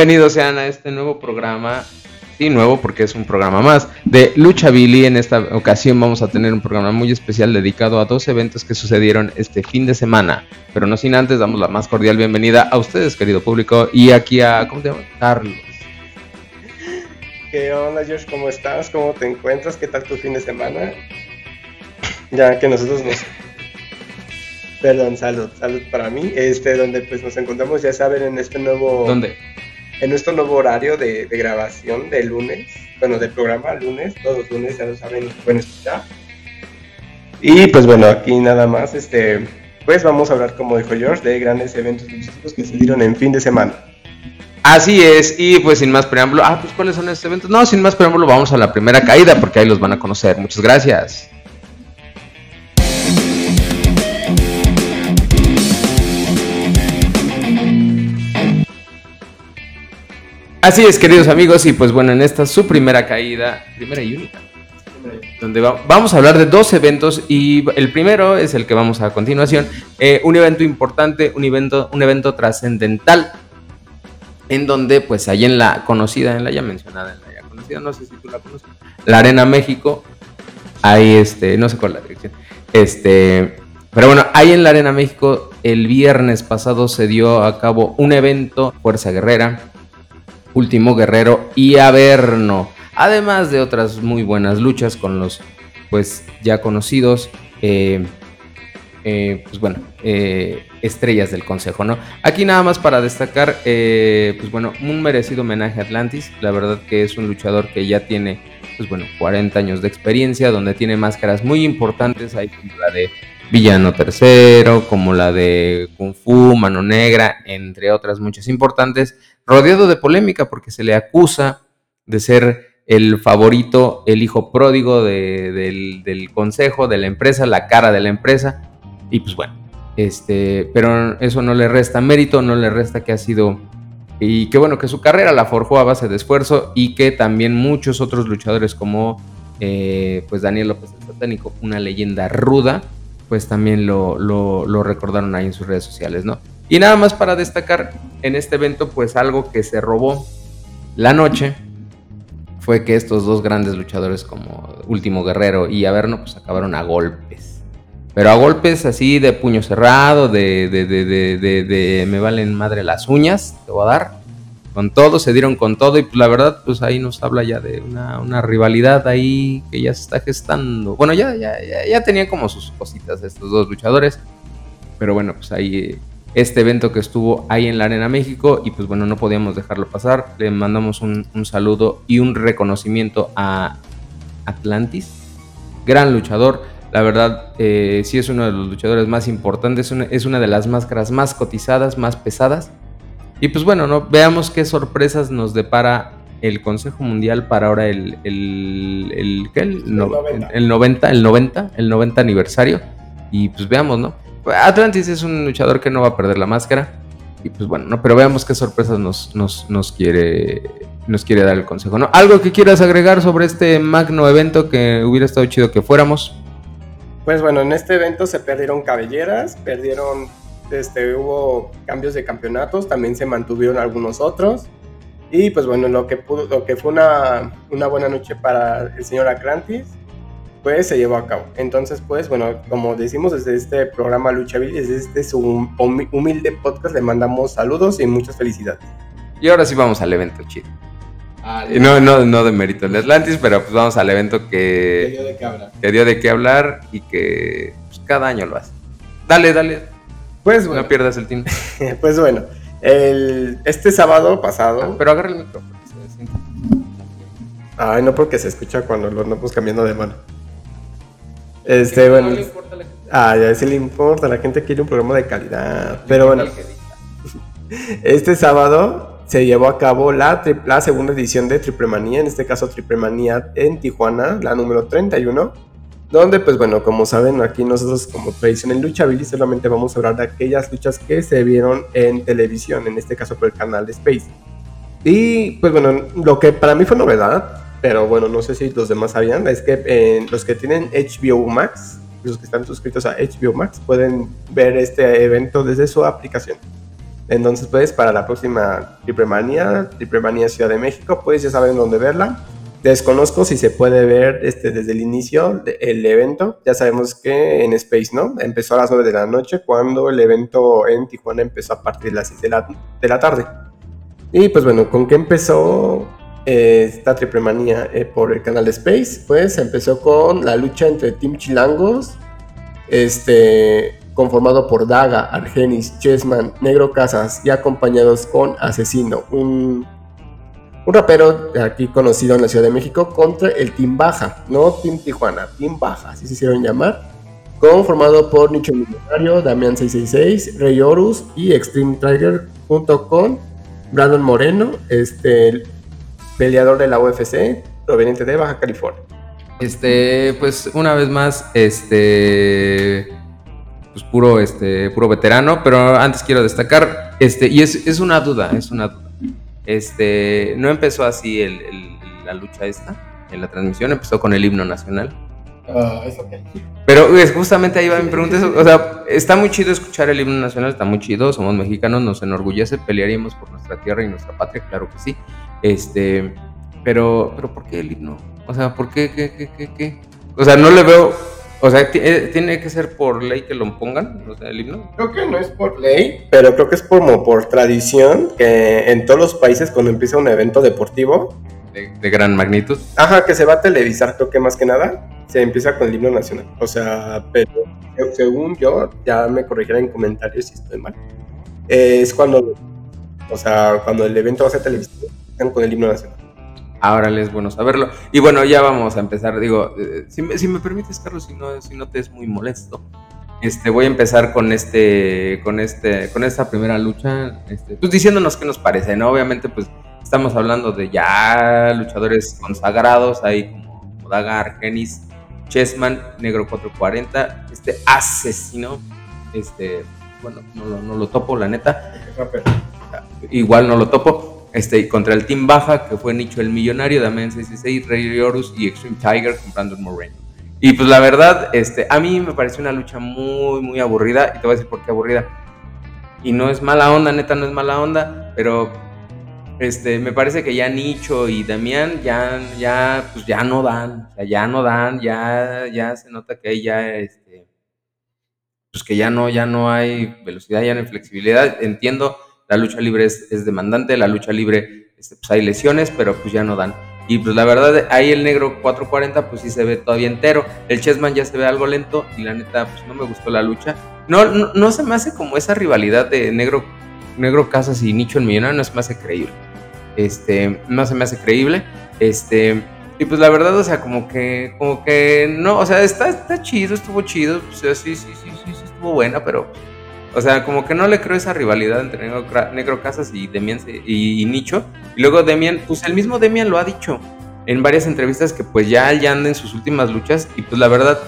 Bienvenidos sean a este nuevo programa, sí, nuevo porque es un programa más, de Lucha Billy. En esta ocasión vamos a tener un programa muy especial dedicado a dos eventos que sucedieron este fin de semana. Pero no sin antes, damos la más cordial bienvenida a ustedes, querido público, y aquí a, ¿cómo te llamas? Carlos. ¿Qué onda, Josh? ¿Cómo estás? ¿Cómo te encuentras? ¿Qué tal tu fin de semana? Ya que nosotros nos... Perdón, salud, salud para mí. Este, donde pues nos encontramos, ya saben, en este nuevo... ¿Dónde? En nuestro nuevo horario de, grabación de lunes, bueno, del programa lunes, todos los lunes ya lo saben, pueden escuchar. Y pues bueno, aquí nada más, este, pues vamos a hablar, como dijo George, de grandes eventos luchísticos que se dieron en fin de semana. Así es, y pues sin más preámbulo, ah, pues ¿cuáles son estos eventos? No, sin más preámbulo, vamos a la primera caída, porque ahí los van a conocer. Muchas gracias. Así es, queridos amigos, y pues bueno, en esta su primera caída, primera y única, donde vamos a hablar de dos eventos y el primero es el que vamos a continuación, eh, un evento importante, un evento, un evento trascendental, en donde pues ahí en la conocida, en la ya mencionada, en la ya conocida, no sé si tú la conoces, la Arena México, ahí este, no sé cuál es la dirección, este, pero bueno, ahí en la Arena México el viernes pasado se dio a cabo un evento, Fuerza Guerrera, Último Guerrero y Averno. Además de otras muy buenas luchas con los pues ya conocidos. Eh, eh, pues bueno, eh, estrellas del consejo, ¿no? Aquí nada más para destacar, pues bueno, un merecido homenaje a Atlantis. La verdad que es un luchador que ya tiene, pues bueno, 40 años de experiencia, donde tiene máscaras muy importantes. Hay como la de Villano Tercero, como la de Kung Fu, Mano Negra, entre otras muchas importantes rodeado de polémica porque se le acusa de ser el favorito, el hijo pródigo del, consejo, de la empresa, la cara de la empresa. Y pues bueno, este, pero eso no le resta mérito, no le resta que ha sido... Y qué bueno que su carrera la forjó a base de esfuerzo y que también muchos otros luchadores como eh, pues Daniel López el Satánico, una leyenda ruda, pues también lo, lo, recordaron ahí en sus redes sociales, ¿no? Y nada más para destacar en este evento, pues algo que se robó la noche fue que estos dos grandes luchadores como Último Guerrero y Averno, pues acabaron a golpes. Pero a golpes así de puño cerrado, de, de, de, de, me valen madre las uñas, te voy a dar. Con todo, se dieron con todo y pues, la verdad, pues ahí nos habla ya de una, una rivalidad ahí que ya se está gestando. Bueno, ya, ya, ya, ya tenían como sus cositas estos dos luchadores. Pero bueno, pues ahí este evento que estuvo ahí en la Arena México y pues bueno, no podíamos dejarlo pasar. Le mandamos un, saludo y un reconocimiento a Atlantis, gran luchador. La verdad, eh, sí es uno de los luchadores más importantes, es una de las máscaras más cotizadas, más pesadas. Y pues bueno, ¿no? veamos qué sorpresas nos depara el Consejo Mundial para ahora el, el, el, ¿qué? el, 90. el 90, el 90, el 90 aniversario. Y pues veamos, ¿no? Atlantis es un luchador que no va a perder la máscara. Y pues bueno, ¿no? Pero veamos qué sorpresas nos, nos, quiere, nos quiere dar el consejo, ¿no? ¿Algo que quieras agregar sobre este magno evento que hubiera estado chido que fuéramos? Pues bueno, en este evento se perdieron cabelleras, perdieron, este, hubo cambios de campeonatos, también se mantuvieron algunos otros. Y pues bueno, lo que, pudo, lo que fue una, una buena noche para el señor Atlantis pues se llevó a cabo. Entonces, pues bueno, como decimos desde este programa Luchabil, desde este su humilde podcast, le mandamos saludos y muchas felicidades. Y ahora sí vamos al evento chido. Ah, no, no, no de mérito en Atlantis, pero pues vamos al evento que, que dio de qué hablar. Que dio de qué hablar y que pues, cada año lo hace. Dale, dale. Pues bueno. No pierdas el tiempo. pues bueno, el, este sábado pasado. Ah, pero agarra el micrófono. Ay, no porque se escucha cuando lo andamos cambiando de mano. Este, bueno. No le importa a la gente. Ah, ya sí le importa, la gente quiere un programa de calidad. Pero bueno. Este sábado se llevó a cabo la, la segunda edición de Triple Manía, en este caso Triple Manía en Tijuana, la número 31. Donde, pues bueno, como saben, aquí nosotros como tradición en Lucha Billy solamente vamos a hablar de aquellas luchas que se vieron en televisión, en este caso por el canal de Space. Y pues bueno, lo que para mí fue novedad pero bueno, no sé si los demás sabían, es que eh, los que tienen HBO Max, los que están suscritos a HBO Max, pueden ver este evento desde su aplicación. Entonces, pues, para la próxima Triple Manía, Triple Manía Ciudad de México, pues ya saben dónde verla. Desconozco si se puede ver este, desde el inicio del evento. Ya sabemos que en Space, ¿no? Empezó a las 9 de la noche cuando el evento en Tijuana empezó a partir de las 6 de la, de la tarde. Y pues bueno, ¿con qué empezó eh, esta triple manía eh, por el canal de Space? Pues empezó con la lucha entre Team Chilangos, este, conformado por Daga, Argenis, Chessman, Negro Casas y acompañados con Asesino, un un rapero aquí conocido en la Ciudad de México contra el Team Baja, no Team Tijuana, Team Baja, así se hicieron llamar, conformado por Nicho Millonario, Damián 666, Rey Horus y Extreme Tiger, junto con Brandon Moreno, este peleador de la UFC, proveniente de Baja California. Este, pues una vez más, este, pues puro, este, puro veterano, pero antes quiero destacar, este, y es, es una duda, es una duda. Este, no empezó así la lucha esta, en la transmisión, empezó con el himno nacional. Ah, es ok. Pero justamente ahí va mi pregunta. O sea, está muy chido escuchar el himno nacional, está muy chido, somos mexicanos, nos enorgullece, pelearíamos por nuestra tierra y nuestra patria, claro que sí. Este, pero, pero ¿por qué el himno? O sea, ¿por qué, qué, qué, qué, qué? O sea, no le veo o sea, eh, ¿tiene que ser por ley que lo pongan, o sea, el himno? Creo que no es por ley, pero creo que es como por tradición que en todos los países cuando empieza un evento deportivo... De, gran magnitud. Ajá, que se va a televisar, creo que más que nada, se empieza con el himno nacional. O sea, pero según yo, ya me corregirá en comentarios si estoy mal, es cuando, o sea, cuando el evento va a ser televisivo, están con el himno nacional. Ahora es bueno saberlo. Y bueno, ya vamos a empezar. Digo, eh, si, me, si, me, permites, Carlos, si no, si no te es muy molesto, este, voy a empezar con este, con este, con esta primera lucha, este, pues diciéndonos qué nos parece, ¿no? Obviamente, pues estamos hablando de ya luchadores consagrados, ahí como Daga, Argenis, Chessman, Negro 440, este asesino, este, bueno, no, no lo topo, la neta. Igual no lo topo este, contra el Team Baja, que fue Nicho el Millonario, Damián 66, Rey Horus y Extreme Tiger con Brandon Moreno. Y pues la verdad, este, a mí me pareció una lucha muy, muy aburrida. Y te voy a decir por qué aburrida. Y no es mala onda, neta, no es mala onda, pero este, me parece que ya Nicho y Damián ya, ya, pues ya no dan, o sea, ya no dan, ya, ya se nota que ya, este, pues que ya no, ya no hay velocidad, ya no hay flexibilidad. Entiendo la lucha libre es, demandante, la lucha libre este, pues hay lesiones, pero pues ya no dan. Y pues la verdad, ahí el negro 440 pues sí se ve todavía entero. El Chessman ya se ve algo lento y la neta pues no me gustó la lucha. No, no, se me hace como esa rivalidad de negro, negro Casas y Nicho el Millonario, no se me hace creíble. Este, no se me hace creíble. Este, y pues la verdad, o sea, como que, como que no, o sea, está, está chido, estuvo chido, pues, sí, sí, sí, sí, sí, estuvo buena, pero o sea, como que no le creo esa rivalidad entre Negro, Casas y Demian y, Nicho. Y luego Demian, pues el mismo Demian lo ha dicho en varias entrevistas que pues ya, ya anda en sus últimas luchas y pues la verdad,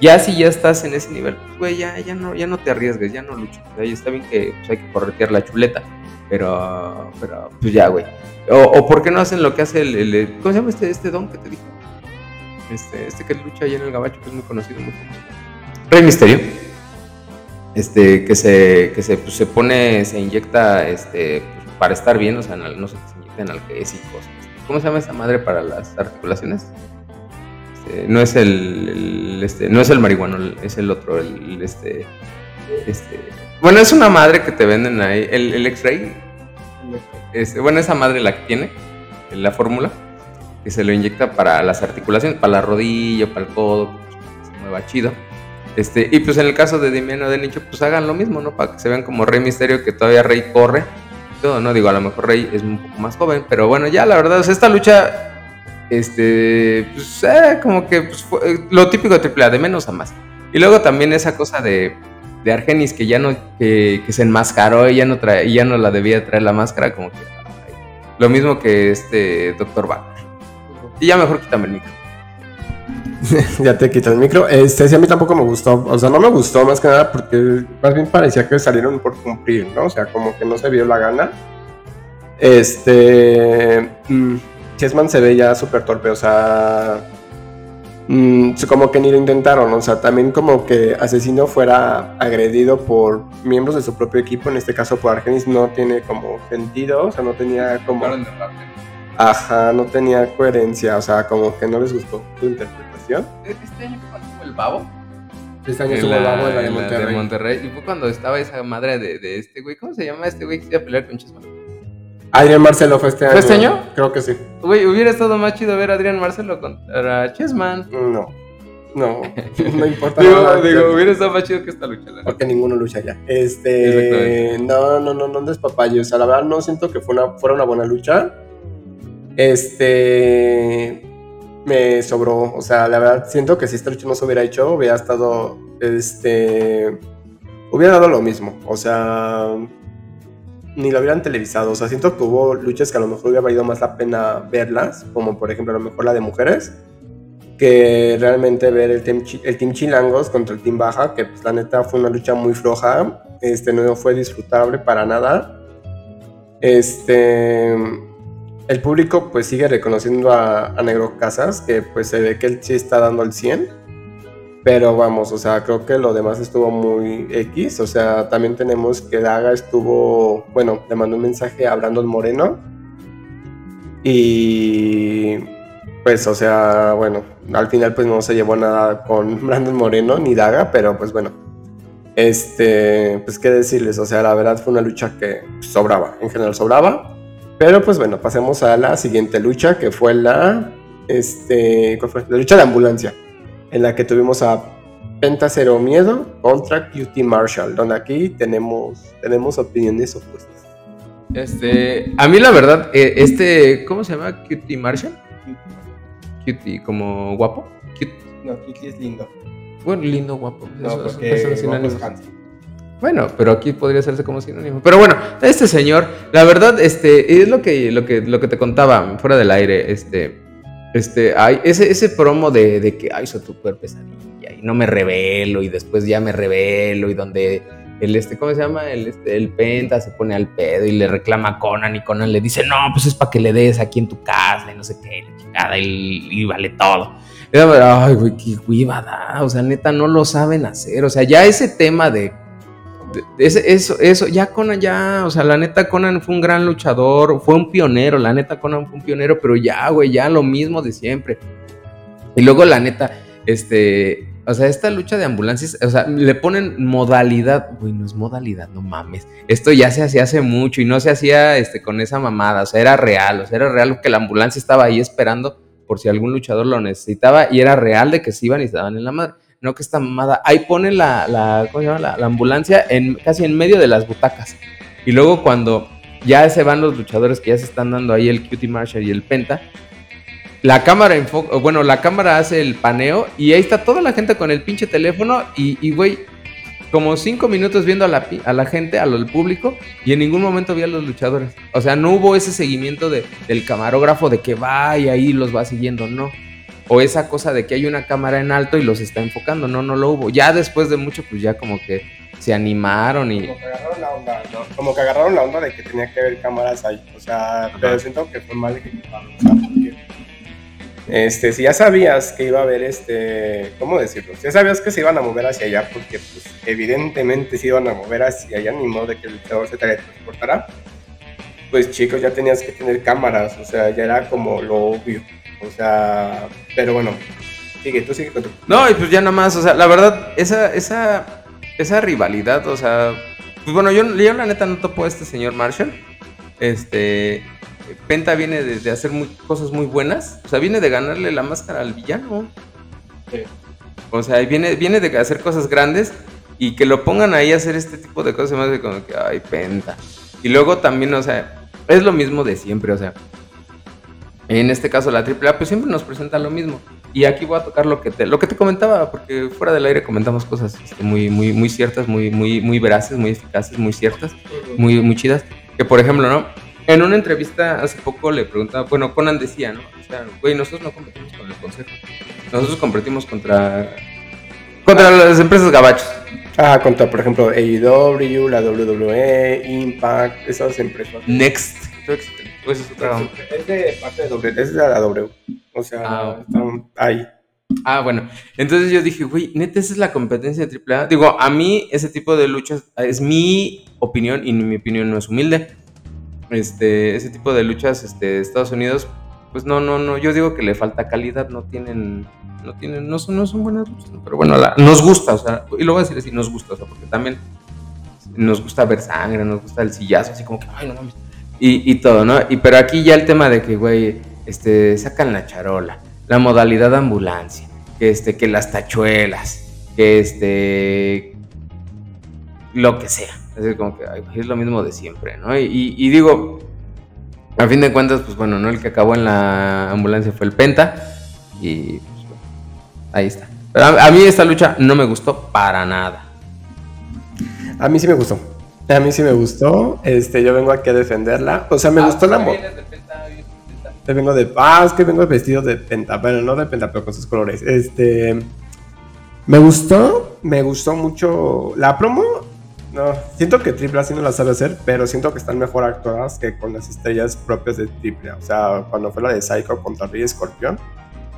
ya si ya estás en ese nivel, pues güey, ya, ya, no, ya no te arriesgues, ya no luches. O está bien que pues, hay que corretear la chuleta, pero, pero pues ya, güey. O, ¿por qué no hacen lo que hace el, ¿cómo se llama este, este don que te dijo? Este, este que lucha allá en el gabacho, que es muy conocido, muy Rey Misterio este, que se, que se, pues, se pone, se inyecta este, pues, para estar bien, o sea, no sé, se inyecta analgésicos. ¿Cómo se llama esa madre para las articulaciones? Este, no es el, este, no es el marihuano, es el otro, el, este, este, bueno, es una madre que te venden ahí, el, el X-Ray, este, bueno, esa madre la que tiene, la fórmula, que se lo inyecta para las articulaciones, para la rodilla, para el codo, que se mueva chido este, y pues en el caso de Dimiano de Nicho, pues hagan lo mismo, ¿no? Para que se vean como Rey Misterio, que todavía Rey corre. Todo, no digo, a lo mejor Rey es un poco más joven, pero bueno, ya la verdad, esta lucha, este, pues, eh, como que pues, fue, eh, lo típico de AAA, de menos a más. Y luego también esa cosa de, de Argenis que ya no, que, se enmascaró y ya no, trae, y ya no la debía traer la máscara, como que, lo mismo que este Doctor Wagner. Y ya mejor quítame el micro. ya te quito el micro. Este sí a mí tampoco me gustó. O sea, no me gustó más que nada porque más bien parecía que salieron por cumplir, ¿no? O sea, como que no se vio la gana. Este. Mm, Chessman se ve ya súper torpe, o sea. mm, como que ni lo intentaron, o sea, también como que Asesino fuera agredido por miembros de su propio equipo, en este caso por Argenis, no tiene como sentido, o sea, no tenía como... Ajá, no tenía coherencia, o sea, como que no les gustó su interpretación. ¿Este año fue el babo? Este año estuvo el babo en la de Monterrey. de Monterrey. Y fue cuando estaba esa madre de, de este güey, ¿cómo se llama este güey que se iba a pelear con Chesman? Adrián Marcelo fue este año. ¿Fue este año? Creo que sí. Güey, hubiera estado más chido ver a Adrián Marcelo contra Chessman. No. No, no importa. digo, nada, digo, hubiera estado más chido que esta lucha. La porque ninguno lucha ya. Este. No, no, no, no despapalle. O sea, la verdad no siento que fue una, fuera una buena lucha. Este. Me sobró. O sea, la verdad siento que si esta lucha no se hubiera hecho, hubiera estado. Este. Hubiera dado lo mismo. O sea. Ni lo hubieran televisado. O sea, siento que hubo luchas que a lo mejor hubiera valido más la pena verlas. Como por ejemplo, a lo mejor la de mujeres que realmente ver el team, el team Chilangos contra el Team Baja, que pues la neta fue una lucha muy floja, este, no fue disfrutable para nada. Este, el público pues sigue reconociendo a, Negro Casas, que pues se ve que él sí está dando el 100, pero vamos, o sea, creo que lo demás estuvo muy X, o sea, también tenemos que Daga estuvo, bueno, le mandó un mensaje a Brandon Moreno. Y pues, o sea, bueno, al final pues no se llevó nada con Brandon Moreno ni Daga, pero pues bueno, este, pues qué decirles, o sea, la verdad fue una lucha que sobraba, en general sobraba, pero pues bueno, pasemos a la siguiente lucha que fue la, este, ¿cuál fue? La lucha de ambulancia, en la que tuvimos a Penta Cero Miedo contra QT Marshall, donde aquí tenemos, tenemos opiniones opuestas. Este, a mí la verdad, eh, este, ¿cómo se llama? QT Marshall y como guapo. No, Cutie es lindo. Bueno, lindo, guapo. No, porque bueno, pero aquí podría hacerse como sinónimo. Pero bueno, este señor, la verdad, este, es lo que, lo que, lo que te contaba fuera del aire, este, este, hay ese, ese promo de, de que, ay, soy tu cuerpo pesadilla y no me revelo y después ya me revelo y donde el este, ¿cómo se llama? El, este, el Penta se pone al pedo y le reclama a Conan y Conan le dice, no, pues es para que le des aquí en tu casa y no sé qué, y, vale todo. Ay, güey, qué hueva o sea, neta, no lo saben hacer, o sea, ya ese tema de, eso, eso, ya Conan, ya, o sea, la neta, Conan fue un gran luchador, fue un pionero, la neta, Conan fue un pionero, pero ya, güey, ya lo mismo de siempre. Y luego, la neta, este, o sea, esta lucha de ambulancias, o sea, le ponen modalidad. Güey, no es modalidad, no mames. Esto ya se hacía hace mucho y no se hacía este, con esa mamada. O sea, era real. O sea, era real que la ambulancia estaba ahí esperando por si algún luchador lo necesitaba y era real de que se iban y estaban en la madre. No que esta mamada. Ahí ponen la, la, ¿cómo se llama? La, ambulancia en, casi en medio de las butacas. Y luego cuando ya se van los luchadores que ya se están dando ahí el Cutie Marshall y el Penta, la cámara enfoca, bueno, la cámara hace el paneo y ahí está toda la gente con el pinche teléfono y, güey, como cinco minutos viendo a la, a la gente, al público, y en ningún momento vi a los luchadores. O sea, no hubo ese seguimiento de, del camarógrafo de que va y ahí los va siguiendo, no. O esa cosa de que hay una cámara en alto y los está enfocando, no, no lo hubo. Ya después de mucho, pues ya como que se animaron y... Como que agarraron la onda, ¿no? Como que agarraron la onda de que tenía que haber cámaras ahí. O sea, pero siento que fue mal ejecutado. O sea, porque este, si ya sabías que iba a haber este, ¿cómo decirlo? Si ya sabías que se iban a mover hacia allá, porque pues, evidentemente se iban a mover hacia allá, ni modo de que el luchador se teletransportara, pues chicos, ya tenías que tener cámaras, o sea, ya era como lo obvio, o sea, pero bueno, sigue, tú sigue con tu... No, y pues ya nada más, o sea, la verdad, esa, esa, esa rivalidad, o sea, pues bueno, yo, yo la neta no topo a este señor Marshall, este Penta viene de, hacer cosas muy buenas. O sea, viene de ganarle la máscara al villano. O sea, viene, viene de hacer cosas grandes y que lo pongan ahí a hacer este tipo de cosas más de como que, ay, Penta. Y luego también, o sea, es lo mismo de siempre, o sea. En este caso la AAA pues siempre nos presenta lo mismo. Y aquí voy a tocar lo que te, lo que te comentaba, porque fuera del aire comentamos cosas este, muy, muy, muy ciertas, muy, muy, muy veraces, muy eficaces, muy ciertas, muy, muy chidas. Que por ejemplo, ¿no? En una entrevista hace poco le preguntaba, bueno, Conan decía, ¿no? O sea, güey, nosotros no competimos con el consejo. Nosotros competimos contra contra las empresas gabachos. Ah, contra, por ejemplo, AEW, la WWE, Impact, esas empresas. Next. Pues es de parte de W, es de la W. O sea, ah, están ahí. Ah, bueno. Entonces yo dije, güey, neta, esa es la competencia de AAA. Digo, a mí ese tipo de luchas es mi opinión y mi opinión no es humilde. Este, ese tipo de luchas, este, Estados Unidos, pues no, no, no. Yo digo que le falta calidad, no tienen, no tienen, no son, no son buenas luchas. Pero bueno, nos gusta, o sea, y lo voy a decir así, nos gusta, o sea, porque también nos gusta ver sangre, nos gusta el sillazo, así como que, ay, no mames. Y, y todo, ¿no? Y pero aquí ya el tema de que, güey, este, sacan la charola la modalidad ambulancia, que, este, que las tachuelas, que este, lo que sea. Es como que es lo mismo de siempre, ¿no? Y, digo, a fin de cuentas, pues bueno, ¿no? El que acabó en la ambulancia fue el Penta y pues, ahí está. Pero a, mí esta lucha no me gustó para nada. A mí sí me gustó. A mí sí me gustó. Este, yo vengo aquí a defenderla. O sea, me ah, gustó la vengo de. Ah, es que vengo vestido de penta. Bueno, no de penta, pero con sus colores. Este. Me gustó. Me gustó mucho. La promo. No, siento que Triple A sí no la sabe hacer, pero siento que están mejor actuadas que con las estrellas propias de Triple A. O sea, cuando fue la de Psycho contra Rey Escorpión,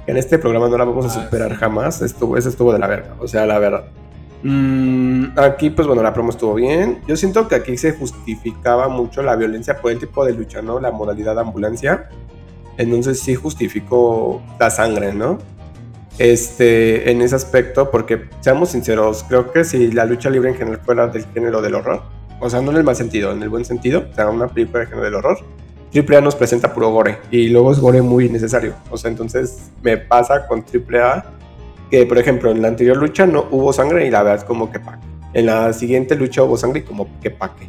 en este programa no la vamos a ah, superar jamás. Estuvo, ese estuvo de la verga. O sea, la verdad. Mm, aquí, pues bueno, la promo estuvo bien. Yo siento que aquí se justificaba mucho la violencia por el tipo de lucha, ¿no? La modalidad de ambulancia. Entonces sí justifico la sangre, ¿no? Este, en ese aspecto, porque seamos sinceros, creo que si la lucha libre en general fuera del género del horror, o sea, no en el mal sentido, en el buen sentido, o sea, una película de género del horror, AAA nos presenta puro gore y luego es gore muy necesario. O sea, entonces me pasa con AAA que, por ejemplo, en la anterior lucha no hubo sangre y la verdad es como que paque. En la siguiente lucha hubo sangre y como que paque.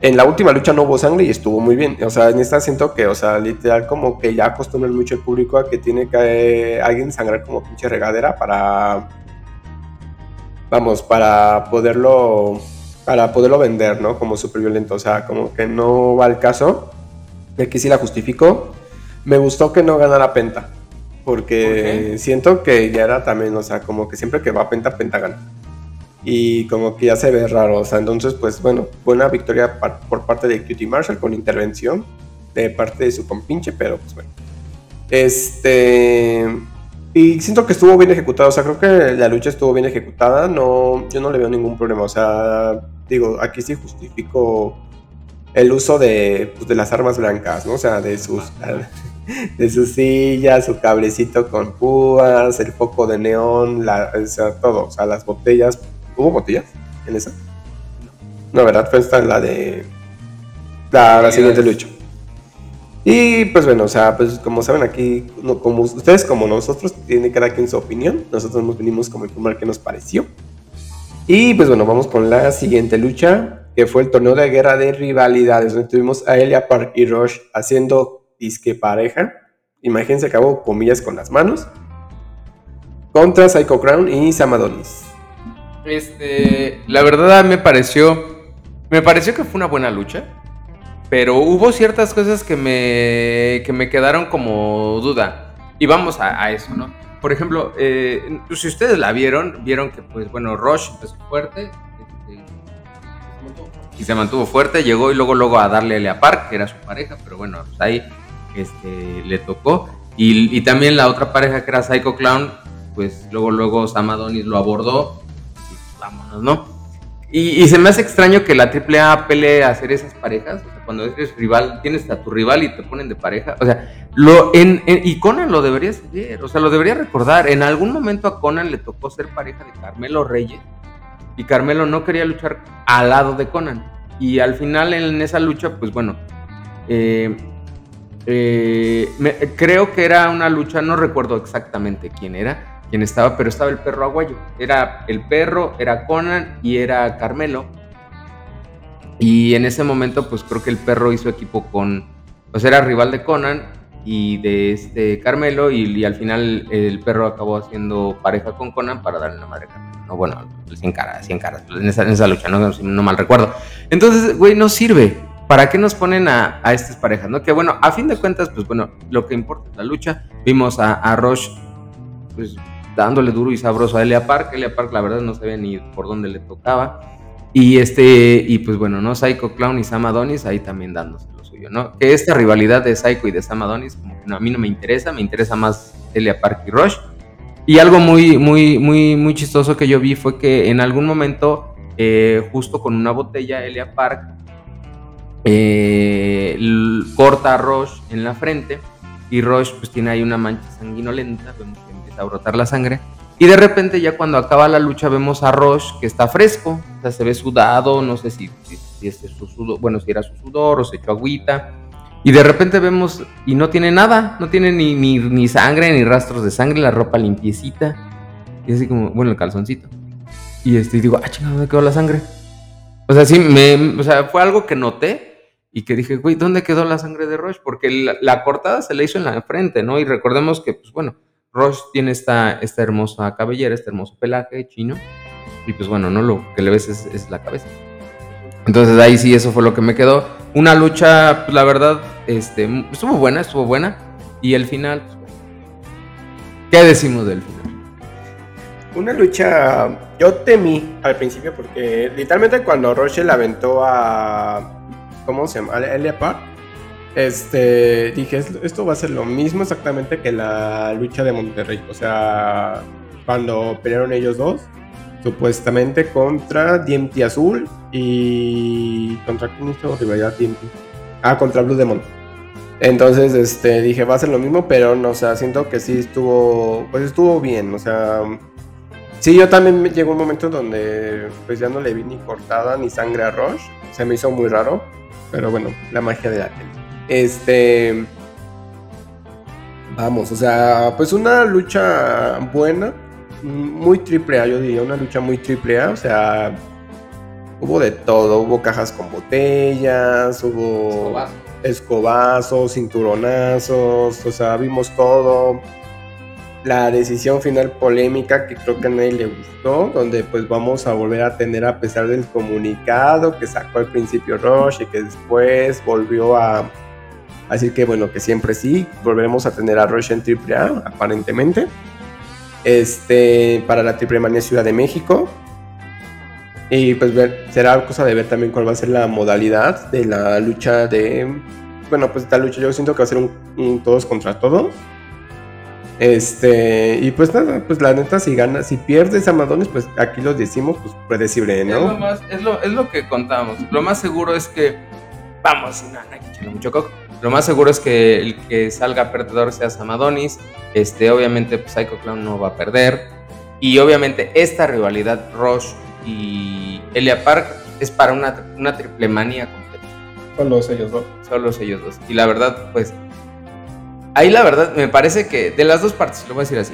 En la última lucha no hubo sangre y estuvo muy bien. O sea, en esta siento que, o sea, literal como que ya acostumbran mucho el público a que tiene que eh, alguien sangrar como pinche regadera para... Vamos, para poderlo... Para poderlo vender, ¿no? Como súper violento. O sea, como que no va al caso. Aquí sí la justifico. Me gustó que no ganara Penta. Porque siento que ya era también, o sea, como que siempre que va Penta, Penta gana y como que ya se ve raro. O sea, entonces, pues bueno, buena victoria por parte de Cutie Marshall con intervención de parte de su compinche, pero pues bueno. Este. Y siento que estuvo bien ejecutado, o sea, creo que la lucha estuvo bien ejecutada, no, yo no le veo ningún problema, o sea, digo, aquí sí justifico el uso de, pues, de las armas blancas, ¿no? O sea, de sus, de su silla, su cablecito con púas, el foco de neón, la, o sea, todo, o sea, las botellas ¿Hubo botellas en esa? No, ¿verdad? Fue esta la de la, siguiente lucha. Y pues bueno, o sea, pues como saben aquí, como ustedes como nosotros, tiene cada quien su opinión. Nosotros nos venimos como informar qué nos pareció. Y pues bueno, vamos con la siguiente lucha, que fue el torneo de guerra de rivalidades, donde tuvimos a Elia Park y Rush haciendo disque pareja. Imagínense que comillas con las manos. Contra Psycho Crown y Samadonis. Este, la verdad me pareció, me pareció que fue una buena lucha, pero hubo ciertas cosas que me, que me quedaron como duda. Y vamos a, eso, ¿no? Por ejemplo, eh, si ustedes la vieron, vieron que, pues bueno, Rush empezó fuerte este, y se mantuvo fuerte, llegó y luego, luego a darle a Park, que era su pareja, pero bueno, pues ahí este, le tocó. Y, y, también la otra pareja que era Psycho Clown, pues luego, luego Sam Adonis lo abordó vámonos, ¿no? Y, se me hace extraño que la AAA pelee a hacer esas parejas. O sea, cuando eres rival, tienes a tu rival y te ponen de pareja. O sea, lo, y Conan lo debería saber. O sea, lo debería recordar. En algún momento a Conan le tocó ser pareja de Carmelo Reyes. Y Carmelo no quería luchar al lado de Conan. Y al final en esa lucha, pues bueno, eh, eh, creo que era una lucha, no recuerdo exactamente quién era, quién estaba, pero estaba el perro aguayo. Era el perro, era Conan y era Carmelo. Y en ese momento, pues creo que el perro hizo equipo con, pues era rival de Conan y de este Carmelo y, al final el perro acabó haciendo pareja con Conan para darle la madre a Carmelo. No, bueno, 100 caras, 100 caras, en esa, en esa lucha, no, no mal recuerdo. Entonces, güey, no sirve. ¿Para qué nos ponen a, estas parejas? ¿no? Que bueno, a fin de cuentas, pues bueno, lo que importa es la lucha. Vimos a, a Roche, pues dándole duro y sabroso a Elia Park. Elia Park, la verdad, no sabía ni por dónde le tocaba. Y este, y pues bueno, ¿no? Psycho Clown y Sam Adonis ahí también dándose lo suyo, ¿no? Que esta rivalidad de Psycho y de Sam Adonis, no, a mí no me interesa, me interesa más Elia Park y Rush. Y algo muy, muy, muy, muy chistoso que yo vi fue que en algún momento, eh, justo con una botella, Elia Park eh, corta a Roche en la frente y Roche pues tiene ahí una mancha sanguinolenta, vemos que empieza a brotar la sangre. Y de repente ya cuando acaba la lucha vemos a Roche que está fresco, o sea, se ve sudado, no sé si, si, es su sudor, bueno, si era su sudor o se echó agüita. Y de repente vemos y no tiene nada, no tiene ni, ni, ni sangre, ni rastros de sangre, la ropa limpiecita. Y así como, bueno, el calzoncito. Y este, digo, ah, chingada, ¿dónde quedó la sangre? O sea, sí, me, o sea, fue algo que noté y que dije, güey, ¿dónde quedó la sangre de Roche? Porque la, cortada se le hizo en la frente, ¿no? Y recordemos que, pues bueno, Roche tiene esta, esta hermosa cabellera, este hermoso pelaje chino, y pues bueno, no lo que le ves es, la cabeza. Entonces ahí sí, eso fue lo que me quedó. Una lucha, pues la verdad, este, estuvo buena, estuvo buena, y el final, pues. ¿Qué decimos del final? Una lucha, yo temí al principio porque literalmente cuando Roche la aventó a ¿cómo se llama? Elia Park. Este, dije, esto va a ser lo mismo exactamente que la lucha de Monterrey. O sea, cuando pelearon ellos dos, supuestamente contra DMT Azul y contra quién hizo rivalidad DMT. Ah, contra Blue Demon. Entonces, este, dije, va a ser lo mismo, pero no, o sea, siento que sí estuvo, pues estuvo bien, o sea, sí, yo también llegó un momento donde, pues ya no le vi ni cortada ni sangre a Rush, se me hizo muy raro. Pero bueno, la magia de la tele. Este. Vamos, o sea, pues una lucha buena, muy triple A, yo diría, una lucha muy triple A, o sea, hubo de todo, hubo cajas con botellas, hubo escobazos, cinturonazos, o sea, vimos todo la decisión final polémica que creo que a nadie le gustó, donde pues vamos a volver a tener a pesar del comunicado que sacó al principio Rush y que después volvió a, decir que bueno, que siempre sí, volveremos a tener a Rush en AAA, aparentemente. Este, para la Triple Manía Ciudad de México. Y pues ver, será cosa de ver también cuál va a ser la modalidad de la lucha de... Bueno, pues esta lucha yo siento que va a ser un todos contra todos este, y pues nada, pues la neta, si gana, si pierdes a Madones, pues aquí lo decimos, pues predecible, ¿no? Es lo, más, es lo, es lo que contamos. Lo más seguro es que, vamos, no, no hay mucho coco. Lo más seguro es que el que salga perdedor sea Samadonis. Este, obviamente, pues Psycho Clown no va a perder. Y obviamente, esta rivalidad Rush y Elia Park es para una, una triple manía completa. Solo ellos dos. Solo ellos dos. Y la verdad, pues ahí la verdad me parece que de las dos partes, lo voy a decir así.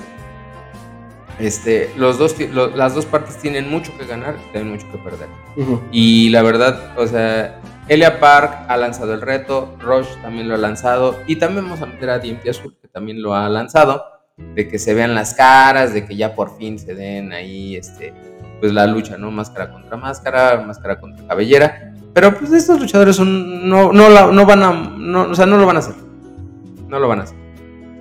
Este, los dos, las dos partes tienen mucho que ganar y tienen mucho que perder. Y la verdad, o sea, Elia Park ha lanzado el reto, Rush también lo ha lanzado y también vamos a meter a DMT Azul que también lo ha lanzado, de que se vean las caras, de que ya por fin se den ahí, este, pues la lucha, ¿no? Máscara contra máscara, máscara contra cabellera. Pero pues estos luchadores son, no, no, no van a, no, o sea, no lo van a hacer no lo van a hacer.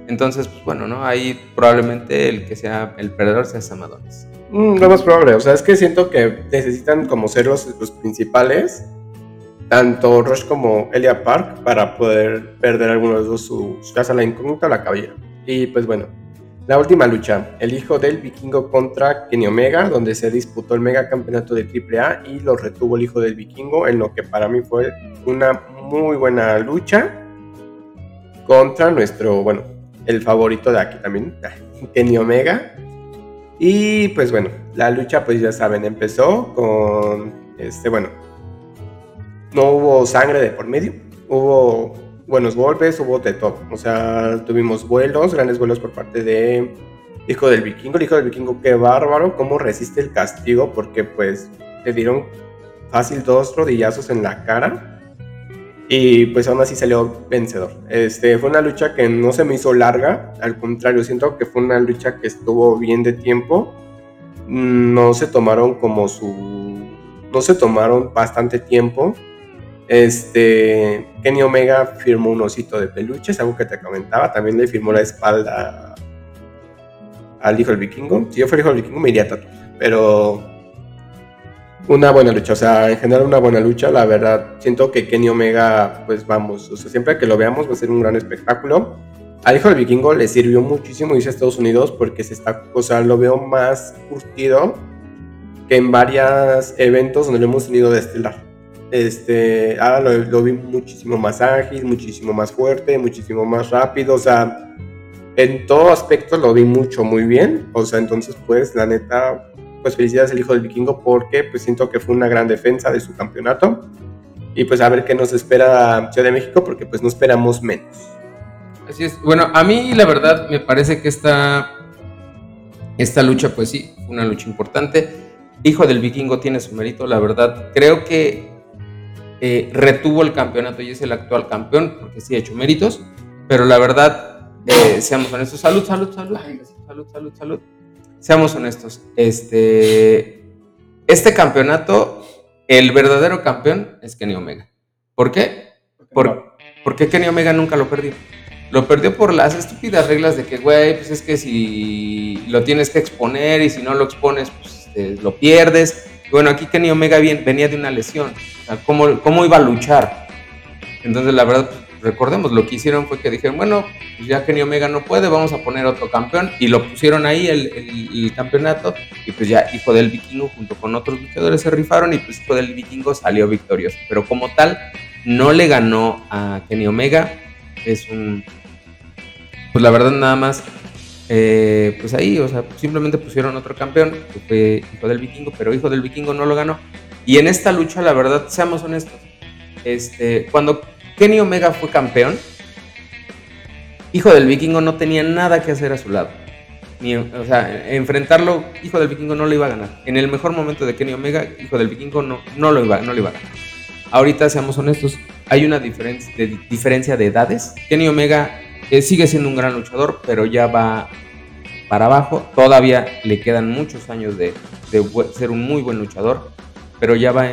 Entonces, pues bueno, ¿no? Ahí probablemente el que sea el perdedor sea Samadones. Mm, lo más probable, o sea, es que siento que necesitan como ser los, principales, tanto Rush como Elia Park, para poder perder alguno de los dos su, casa, la incógnita o la cabellera. Y pues bueno, la última lucha, el hijo del vikingo contra Kenny Omega, donde se disputó el mega campeonato de AAA y lo retuvo el hijo del vikingo, en lo que para mí fue una muy buena lucha contra nuestro, bueno, el favorito de aquí también, Kenny Omega. Y pues bueno, la lucha pues ya saben, empezó con, este, bueno, no hubo sangre de por medio, hubo buenos golpes, hubo de todo. O sea, tuvimos vuelos, grandes vuelos por parte de Hijo del Vikingo. El Hijo del Vikingo, qué bárbaro, cómo resiste el castigo, porque pues le dieron fácil dos rodillazos en la cara y pues aún así salió vencedor. Este, fue una lucha que no se me hizo larga, al contrario, siento que fue una lucha que estuvo bien de tiempo. No se tomaron como su... No se tomaron bastante tiempo. Este, Kenny Omega firmó un osito de peluche, es algo que te comentaba. También le firmó la espalda al hijo del vikingo. Si yo fuera hijo del vikingo me iría a tatuar. Pero una buena lucha, o sea, en general una buena lucha, la verdad, siento que Kenny Omega, pues vamos, o sea, siempre que lo veamos va a ser un gran espectáculo. al hijo del vikingo le sirvió muchísimo irse a Estados Unidos porque se está, o sea, lo veo más curtido que en varios eventos donde lo hemos tenido de estelar. Este, ahora lo, lo, vi muchísimo más ágil, muchísimo más fuerte, muchísimo más rápido, o sea, en todo aspecto lo vi mucho, muy bien, o sea, entonces pues la neta, pues felicidades al hijo del vikingo porque pues siento que fue una gran defensa de su campeonato y pues a ver qué nos espera Ciudad de México porque pues no esperamos menos. Así es. Bueno, a mí la verdad me parece que esta, esta lucha, pues sí, fue una lucha importante. Hijo del Vikingo tiene su mérito, la verdad. Creo que eh, retuvo el campeonato y es el actual campeón, porque sí ha hecho méritos. Pero la verdad, eh, seamos honestos. Salud, salud, salud. salud, salud, salud. Seamos honestos. Este, este campeonato, el verdadero campeón es Kenny Omega. ¿Por qué? Por, porque Kenny Omega nunca lo perdió. Lo perdió por las estúpidas reglas de que, güey, pues es que si lo tienes que exponer y si no lo expones, pues este, lo pierdes. Bueno, aquí Kenny Omega venía de una lesión. O sea, ¿cómo, ¿cómo, iba a luchar? Entonces, la verdad, pues, recordemos, lo que hicieron fue que dijeron, bueno, pues ya Kenny Omega no puede, vamos a poner otro campeón. Y lo pusieron ahí el, el, campeonato. Y pues ya Hijo del Vikingo junto con otros luchadores se rifaron y pues Hijo del Vikingo salió victorioso. Pero como tal, no le ganó a Kenny Omega. Es un pues la verdad nada más, eh, pues ahí, o sea, simplemente pusieron otro campeón, que fue Hijo del Vikingo, pero Hijo del Vikingo no lo ganó. Y en esta lucha, la verdad, seamos honestos, este, cuando Kenny Omega fue campeón, Hijo del Vikingo no tenía nada que hacer a su lado. O sea, enfrentarlo, Hijo del Vikingo no lo iba a ganar. En el mejor momento de Kenny Omega, Hijo del Vikingo no, no, lo, iba, no lo iba a ganar. Ahorita, seamos honestos, hay una diferencia de, edades. Kenny Omega sigue siendo un gran luchador, pero ya va para abajo. Todavía le quedan muchos años de, ser un muy buen luchador, pero ya va,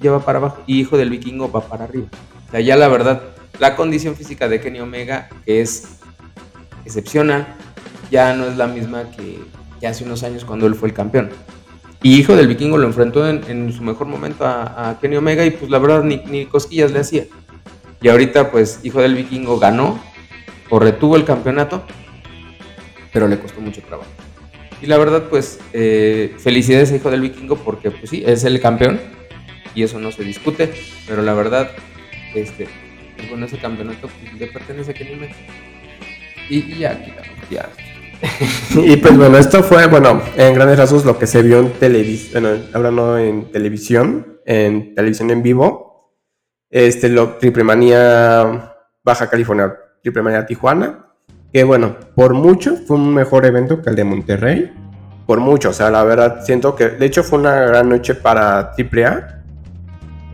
ya va para abajo. Y Hijo del Vikingo va para arriba. O sea, ya la verdad, la condición física de Kenny Omega, que es excepcional, ya no es la misma que, hace unos años cuando él fue el campeón. Y Hijo del Vikingo lo enfrentó en, su mejor momento a, a, Kenny Omega y pues la verdad ni, ni cosquillas le hacía. Y ahorita pues Hijo del Vikingo ganó o retuvo el campeonato, pero le costó mucho trabajo. Y la verdad, pues, eh, felicidades a Hijo del Vikingo porque, pues sí, es el campeón y eso no se discute, pero la verdad, este, pues, bueno, ese campeonato pues, le pertenece a Kenny Y, y ya, ya. y pues bueno, esto fue, bueno, en grandes rasgos lo que se vio en televisión, bueno, en televisión, en televisión en vivo, este, lo, Triple Manía Baja California Triple Manía Tijuana, que bueno, por mucho fue un mejor evento que el de Monterrey, por mucho, o sea, la verdad siento que, de hecho fue una gran noche para AAA,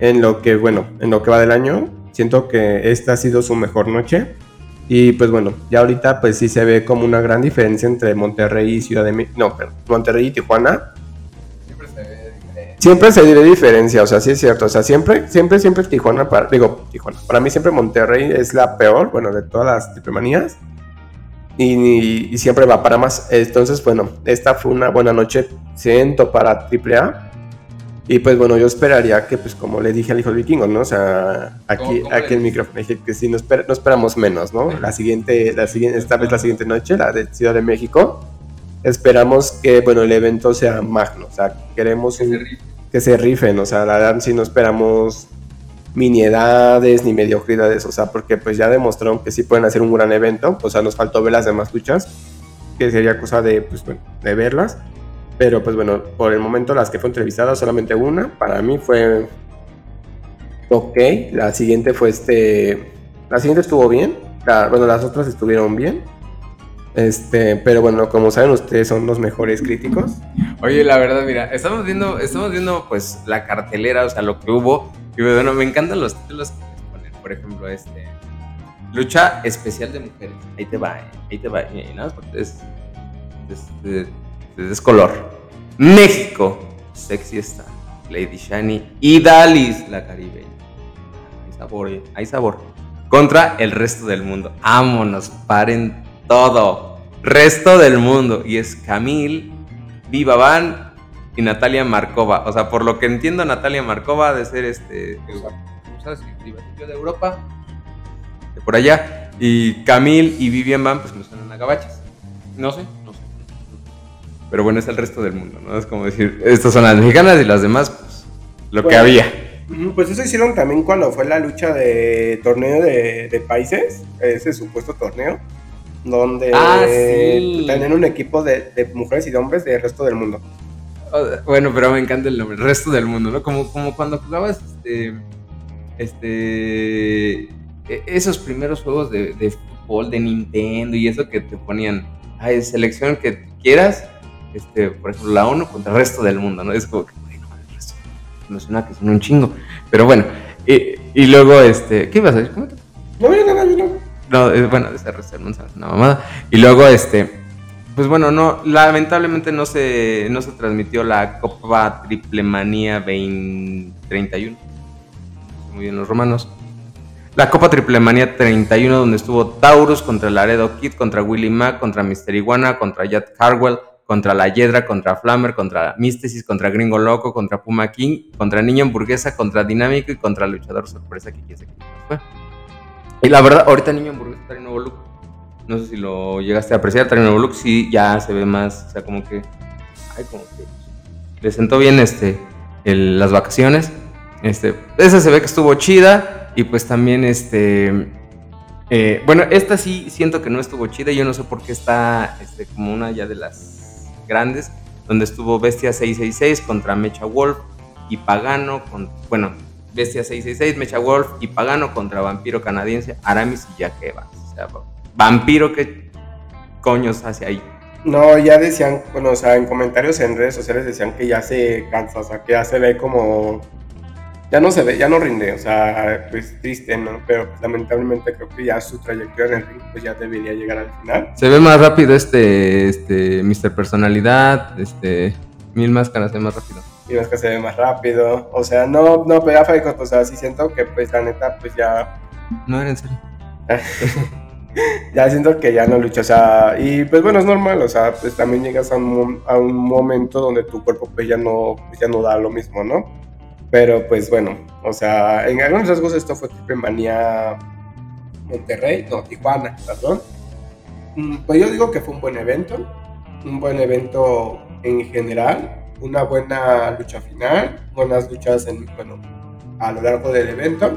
en lo que, bueno, en lo que va del año, siento que esta ha sido su mejor noche. Y pues bueno, ya ahorita pues sí se ve como una gran diferencia entre Monterrey y Ciudad de México. No, pero Monterrey y Tijuana. Siempre se ve diferencia. Siempre se ve diferencia, o sea, sí es cierto. O sea, siempre, siempre, siempre Tijuana, para, digo, Tijuana. Para mí siempre Monterrey es la peor, bueno, de todas las triplemanías y, siempre va para más. Entonces, bueno, esta fue una buena noche, siento, para AAA. Y pues bueno, yo esperaría que, pues como le dije al hijo del vikingo, ¿no? O sea, aquí, aquí el micrófono dije que sí, no, no, esperamos menos, ¿no? La siguiente, la siguiente, esta vez la siguiente noche, la de Ciudad de México, esperamos que, bueno, el evento sea magno, o sea, queremos que se rifen, o sea, la verdad sí no esperamos miniedades ni mediocridades, o sea, porque pues ya demostraron que sí pueden hacer un gran evento, o sea, nos faltó ver las demás luchas, que sería cosa de, pues, bueno, de verlas, pero pues bueno, por el momento las que fue entrevistadas, solamente una, para mí fue ok, la siguiente fue este, la siguiente estuvo bien, bueno, las otras estuvieron bien, este, pero bueno, como saben ustedes son los mejores críticos. Oye, la verdad, mira, estamos viendo, estamos viendo pues la cartelera, o sea, lo que hubo y bueno, me encantan los títulos que ponen. Por ejemplo, este. Lucha especial de mujeres. Ahí te va, eh, ahí te va. Y nada, es, es, es, color. México. Sexy está. Lady Shani y Dalis, la caribeña. Hay sabor, eh, hay sabor. Contra el resto del mundo. Vámonos, paren todo. Resto del mundo. Y es Camille, Viva Van y Natalia Markova. O sea, por lo que entiendo, Natalia Markova de ser este. de Europa, de por allá. Y Camille y Vivian Van, pues me suenan a gabachas. No sé. Pero bueno, es el resto del mundo, ¿no? Es como decir, estas son las mexicanas y las demás, pues, lo que Bueno. había. Pues eso hicieron también cuando fue la lucha de torneo de, de países, ese supuesto torneo, donde Ah, sí. tenían un equipo de, de mujeres y de hombres del resto del mundo. Bueno, pero me encanta el nombre, el resto del mundo, ¿no? Como, como cuando jugabas este. Este. e- Esos primeros juegos de, de fútbol de Nintendo y eso que te ponían. Ay, selección que quieras. Este, por ejemplo, la ONU contra el resto del mundo, ¿no? Es como que, bueno, el resto. Me suena que son un chingo. Pero bueno. Y, y luego, este. ¿Qué ibas a decir? No, no, no, no, no. No, bueno, ese resto del mundo es una mamada. Y luego, este. Pues bueno, no, lamentablemente no se, no se transmitió la Copa Triple Manía 2031. Muy bien, los romanos. La Copa Triple Manía 31, donde estuvo Taurus contra Laredo Kid, contra Willy Mac, contra Mister Iguana, contra Jack Harwell, contra La Hiedra, contra Flammer, contra Místesis, contra Gringo Loco, contra Puma King, contra Niño Hamburguesa, contra Dinámico y contra Luchador Sorpresa, que quién fue. Y la verdad, ahorita Niño Hamburguesa trae nuevo look. No sé si lo llegaste a apreciar, trae nuevo look, sí, ya se ve más, o sea, como que, ay, como que le sentó bien este, las vacaciones. Este, esa se ve que estuvo chida y pues también este, eh, bueno, esta sí siento que no estuvo chida, yo no sé por qué está este, como una ya de las grandes, donde estuvo Bestia 666 contra Mecha Wolf y Pagano, con, bueno, Bestia 666, Mecha Wolf y Pagano contra Vampiro Canadiense, Aramis y Jack Evans. O sea, Vampiro, ¿qué coños hace ahí? No, ya decían, bueno, o sea, en comentarios en redes sociales decían que ya se cansa, o sea, que ya se ve como. Ya no se ve, ya no rinde, o sea, pues triste, ¿no? Pero pues, lamentablemente creo que ya su trayectoria en el ring pues ya debería llegar al final. Se ve más rápido este, este, Mr. Personalidad, este, Mil Máscaras se ve más rápido. Es que se ve más rápido, o sea, no, no, pero ya Faicos, o sea, sí siento que pues la neta pues ya No era en serio. ya siento que ya no lucha, o sea, y pues bueno, es normal, o sea, pues también llegas a un, a un momento donde tu cuerpo pues ya no, pues, ya no da lo mismo, ¿no? Pero pues bueno, o sea, en algunos rasgos esto fue Triple Manía Monterrey, no, Tijuana, perdón. Mm, Pues yo digo que fue un buen evento, un buen evento en general, una buena lucha final, buenas luchas en, bueno, a lo largo del evento.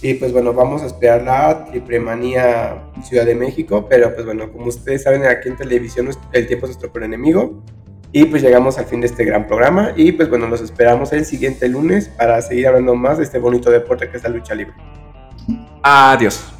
Y pues bueno, vamos a esperar la Triple Manía Ciudad de México, pero pues bueno, como ustedes saben, aquí en televisión el tiempo es nuestro peor enemigo. Y pues llegamos al fin de este gran programa y pues bueno, los esperamos el siguiente lunes para seguir hablando más de este bonito deporte que es la lucha libre. Adiós.